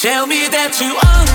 Tell me that you are